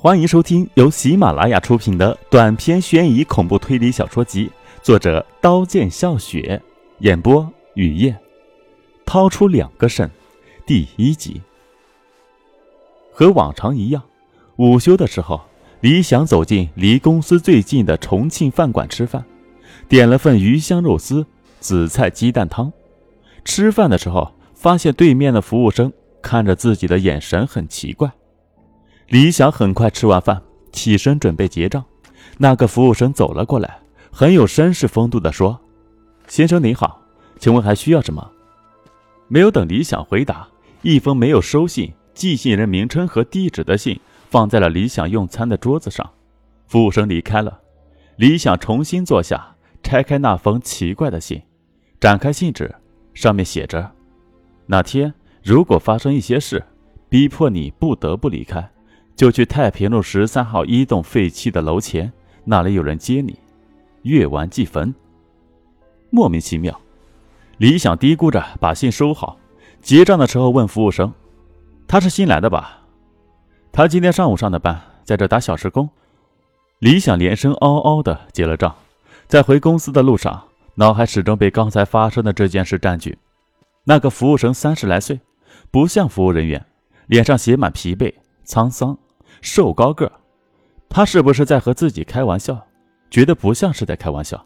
欢迎收听由喜马拉雅出品的短篇悬疑恐怖推理小说集，作者刀剑笑雪，演播雨夜。掏出两个肾，第一集。和往常一样，午休的时候，李想走进离公司最近的重庆饭馆吃饭，点了份鱼香肉丝、紫菜鸡蛋汤。吃饭的时候，发现对面的服务生看着自己的眼神很奇怪。李想很快吃完饭，起身准备结账。那个服务生走了过来，很有绅士风度地说：“先生您好，请问还需要什么？”没有等李想回答，一封没有收信、寄信人名称和地址的信放在了李想用餐的桌子上。服务生离开了，李想重新坐下，拆开那封奇怪的信，展开信纸，上面写着：“哪天如果发生一些事，逼迫你不得不离开。”就去太平路十三号一栋废弃的楼前，那里有人接你。阅完即焚。莫名其妙，李想嘀咕着把信收好。结账的时候问服务生：“他是新来的吧？”他今天上午上的班，在这打小时工。李想连声嗷嗷的结了账，在回公司的路上，脑海始终被刚才发生的这件事占据。那个服务生三十来岁，不像服务人员，脸上写满疲惫、沧桑。瘦高个，他是不是在和自己开玩笑？觉得不像是在开玩笑。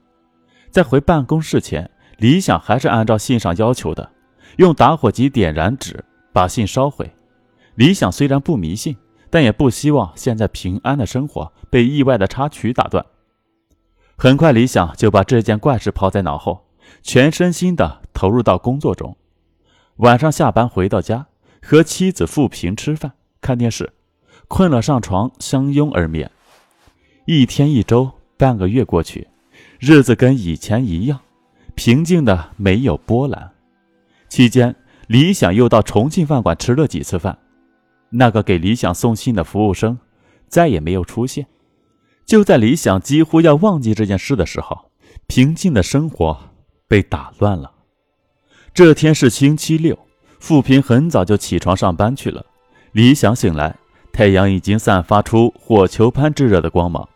在回办公室前，李想还是按照信上要求的，用打火机点燃纸，把信烧毁。李想虽然不迷信，但也不希望现在平安的生活被意外的插曲打断。很快，李想就把这件怪事抛在脑后，全身心的投入到工作中。晚上下班回到家，和妻子富平吃饭、看电视。困了，上床相拥而眠。一天一周，半个月过去，日子跟以前一样，平静的没有波澜。期间，李想又到重庆饭馆吃了几次饭。那个给李想送信的服务生再也没有出现。就在李想几乎要忘记这件事的时候，平静的生活被打乱了。这天是星期六，富平很早就起床上班去了。李想醒来。太阳已经散发出火球般炙热的光芒。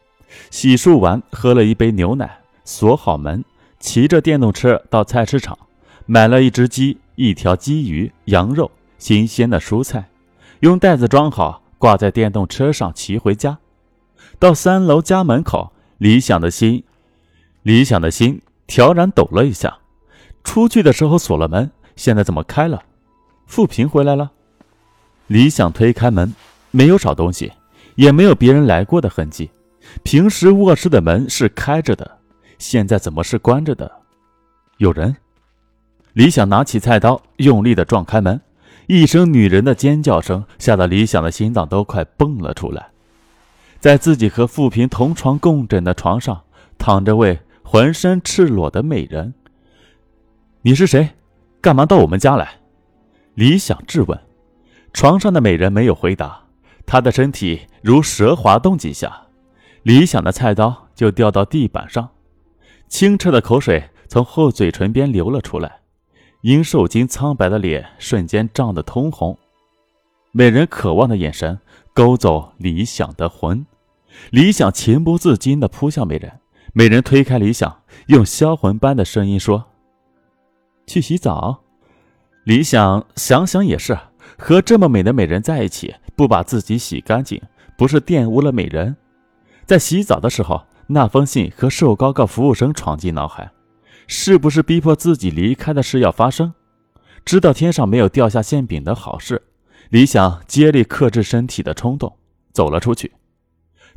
洗漱完，喝了一杯牛奶，锁好门，骑着电动车到菜市场，买了一只鸡、一条鲫鱼、羊肉、新鲜的蔬菜，用袋子装好，挂在电动车上骑回家。到三楼家门口，李想的心，李想的心悄然抖了一下。出去的时候锁了门，现在怎么开了？富平回来了。李想推开门。没有少东西，也没有别人来过的痕迹。平时卧室的门是开着的，现在怎么是关着的？有人。李想拿起菜刀，用力的撞开门，一声女人的尖叫声吓得李想的心脏都快蹦了出来。在自己和富平同床共枕的床上，躺着位浑身赤裸的美人。你是谁？干嘛到我们家来？李想质问。床上的美人没有回答。他的身体如蛇滑动几下，理想的菜刀就掉到地板上，清澈的口水从后嘴唇边流了出来，因受惊苍白的脸瞬间涨得通红。美人渴望的眼神勾走理想的魂，理想情不自禁地扑向美人，美人推开理想，用销魂般的声音说：“去洗澡。”理想想想也是。和这么美的美人在一起，不把自己洗干净，不是玷污了美人？在洗澡的时候，那封信和瘦高个服务生闯进脑海，是不是逼迫自己离开的事要发生？知道天上没有掉下馅饼的好事，李想竭力克制身体的冲动，走了出去。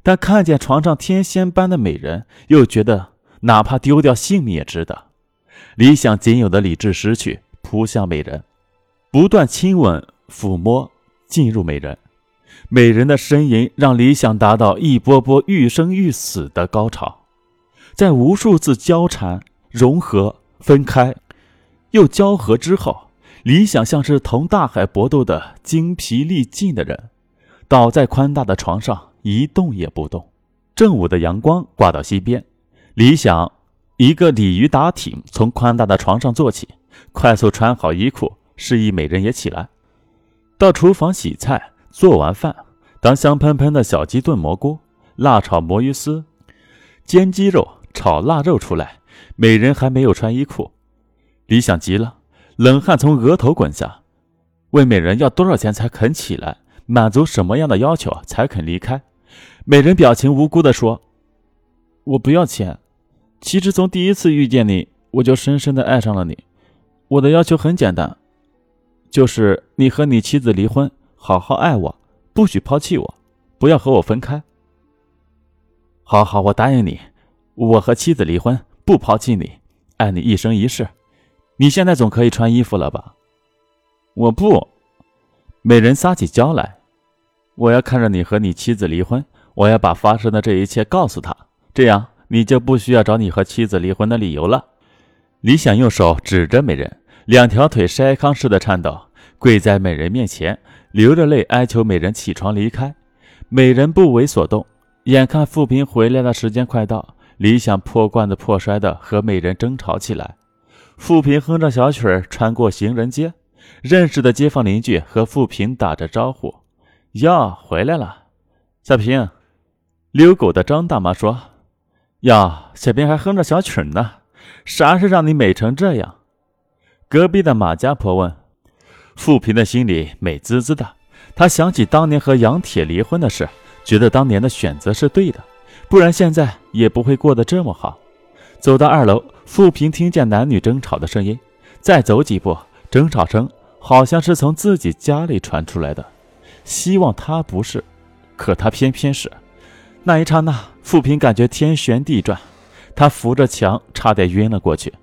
但看见床上天仙般的美人，又觉得哪怕丢掉性命也值得。李想仅有的理智失去，扑向美人，不断亲吻。抚摸进入美人，美人的呻吟让理想达到一波波欲生欲死的高潮，在无数次交缠、融合、分开，又交合之后，理想像是同大海搏斗的精疲力尽的人，倒在宽大的床上一动也不动。正午的阳光挂到西边，理想一个鲤鱼打挺，从宽大的床上坐起，快速穿好衣裤，示意美人也起来。到厨房洗菜，做完饭，当香喷喷的小鸡炖蘑菇、辣炒魔芋丝、煎鸡肉、炒腊肉出来，美人还没有穿衣裤。李想急了，冷汗从额头滚下，问美人要多少钱才肯起来，满足什么样的要求才肯离开。美人表情无辜地说：“我不要钱，其实从第一次遇见你，我就深深的爱上了你。我的要求很简单，就是你和你妻子离婚，好好爱我。”不许抛弃我，不要和我分开。好好，我答应你，我和妻子离婚，不抛弃你，爱你一生一世。你现在总可以穿衣服了吧？我不。美人撒起娇来，我要看着你和你妻子离婚，我要把发生的这一切告诉他，这样你就不需要找你和妻子离婚的理由了。李想用手指着美人，两条腿筛糠似的颤抖，跪在美人面前。流着泪哀求美人起床离开，美人不为所动。眼看富平回来的时间快到，李想破罐子破摔的和美人争吵起来。富平哼着小曲儿穿过行人街，认识的街坊邻居和富平打着招呼：“哟，回来了，小平。”遛狗的张大妈说：“哟，小平还哼着小曲儿呢，啥事让你美成这样？”隔壁的马家婆问。富平的心里美滋滋的，他想起当年和杨铁离婚的事，觉得当年的选择是对的，不然现在也不会过得这么好。走到二楼，富平听见男女争吵的声音，再走几步，争吵声好像是从自己家里传出来的。希望他不是，可他偏偏是。那一刹那，富平感觉天旋地转，他扶着墙，差点晕了过去。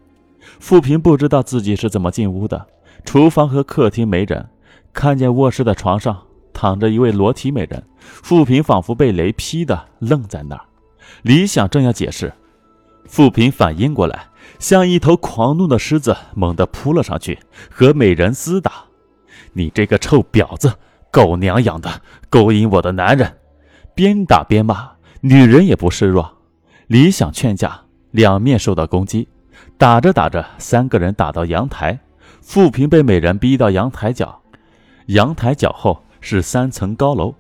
富平不知道自己是怎么进屋的。厨房和客厅没人，看见卧室的床上躺着一位裸体美人。富平仿佛被雷劈的愣在那儿。李想正要解释，富平反应过来，像一头狂怒的狮子，猛地扑了上去，和美人厮打。你这个臭婊子，狗娘养的，勾引我的男人！边打边骂，女人也不示弱。李想劝架，两面受到攻击，打着打着，三个人打到阳台。富平被美人逼到阳台角，阳台角后是三层高楼，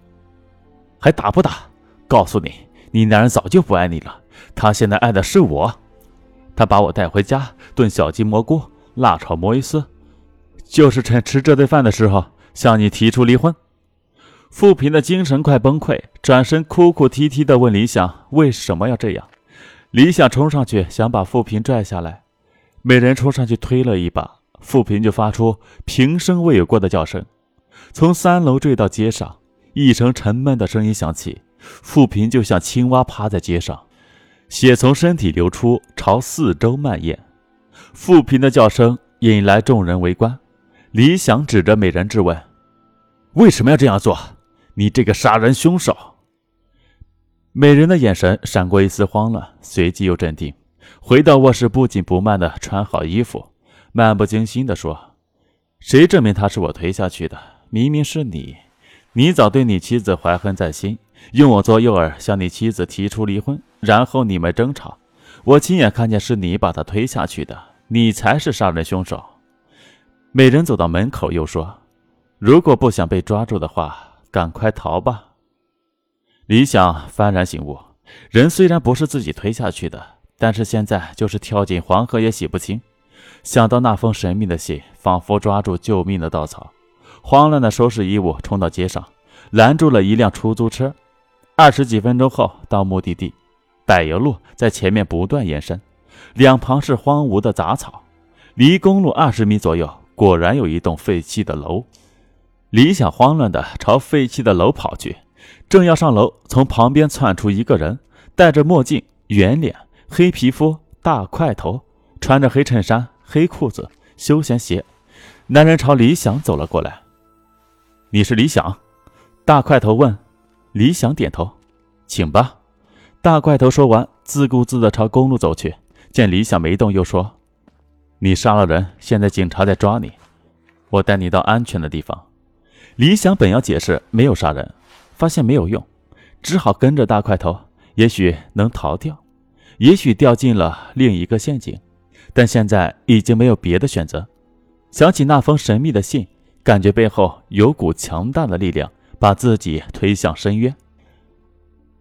还打不打？告诉你，你男人早就不爱你了，他现在爱的是我。他把我带回家炖小鸡蘑菇、辣炒魔芋丝，就是趁吃这顿饭的时候向你提出离婚。富平的精神快崩溃，转身哭哭啼啼地问李想为什么要这样。李想冲上去想把富平拽下来，美人冲上去推了一把。富平就发出平生未有过的叫声，从三楼坠到街上，一声沉闷的声音响起。富平就像青蛙趴在街上，血从身体流出，朝四周蔓延。富平的叫声引来众人围观。李想指着美人质问：“为什么要这样做？你这个杀人凶手！”美人的眼神闪过一丝慌乱，随即又镇定，回到卧室，不紧不慢地穿好衣服。漫不经心地说：“谁证明他是我推下去的？明明是你！你早对你妻子怀恨在心，用我做诱饵向你妻子提出离婚，然后你们争吵。我亲眼看见是你把他推下去的，你才是杀人凶手。”美人走到门口，又说：“如果不想被抓住的话，赶快逃吧。”李想幡然醒悟：人虽然不是自己推下去的，但是现在就是跳进黄河也洗不清。想到那封神秘的信，仿佛抓住救命的稻草，慌乱的收拾衣物，冲到街上，拦住了一辆出租车。二十几分钟后到目的地，柏油路在前面不断延伸，两旁是荒芜的杂草。离公路二十米左右，果然有一栋废弃的楼。李想慌乱地朝废弃的楼跑去，正要上楼，从旁边窜出一个人，戴着墨镜，圆脸，黑皮肤，大块头，穿着黑衬衫。黑裤子，休闲鞋，男人朝李想走了过来。你是李想？大块头问。李想点头，请吧。大块头说完，自顾自地朝公路走去。见李想没动，又说：“你杀了人，现在警察在抓你，我带你到安全的地方。”李想本要解释没有杀人，发现没有用，只好跟着大块头，也许能逃掉，也许掉进了另一个陷阱。但现在已经没有别的选择。想起那封神秘的信，感觉背后有股强大的力量把自己推向深渊。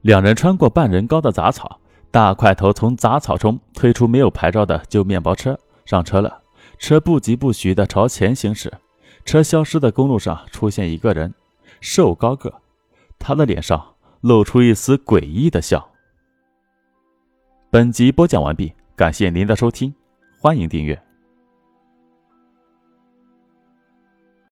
两人穿过半人高的杂草，大块头从杂草中推出没有牌照的旧面包车，上车了。车不疾不徐地朝前行驶，车消失的公路上出现一个人，瘦高个，他的脸上露出一丝诡异的笑。本集播讲完毕，感谢您的收听，欢迎订阅。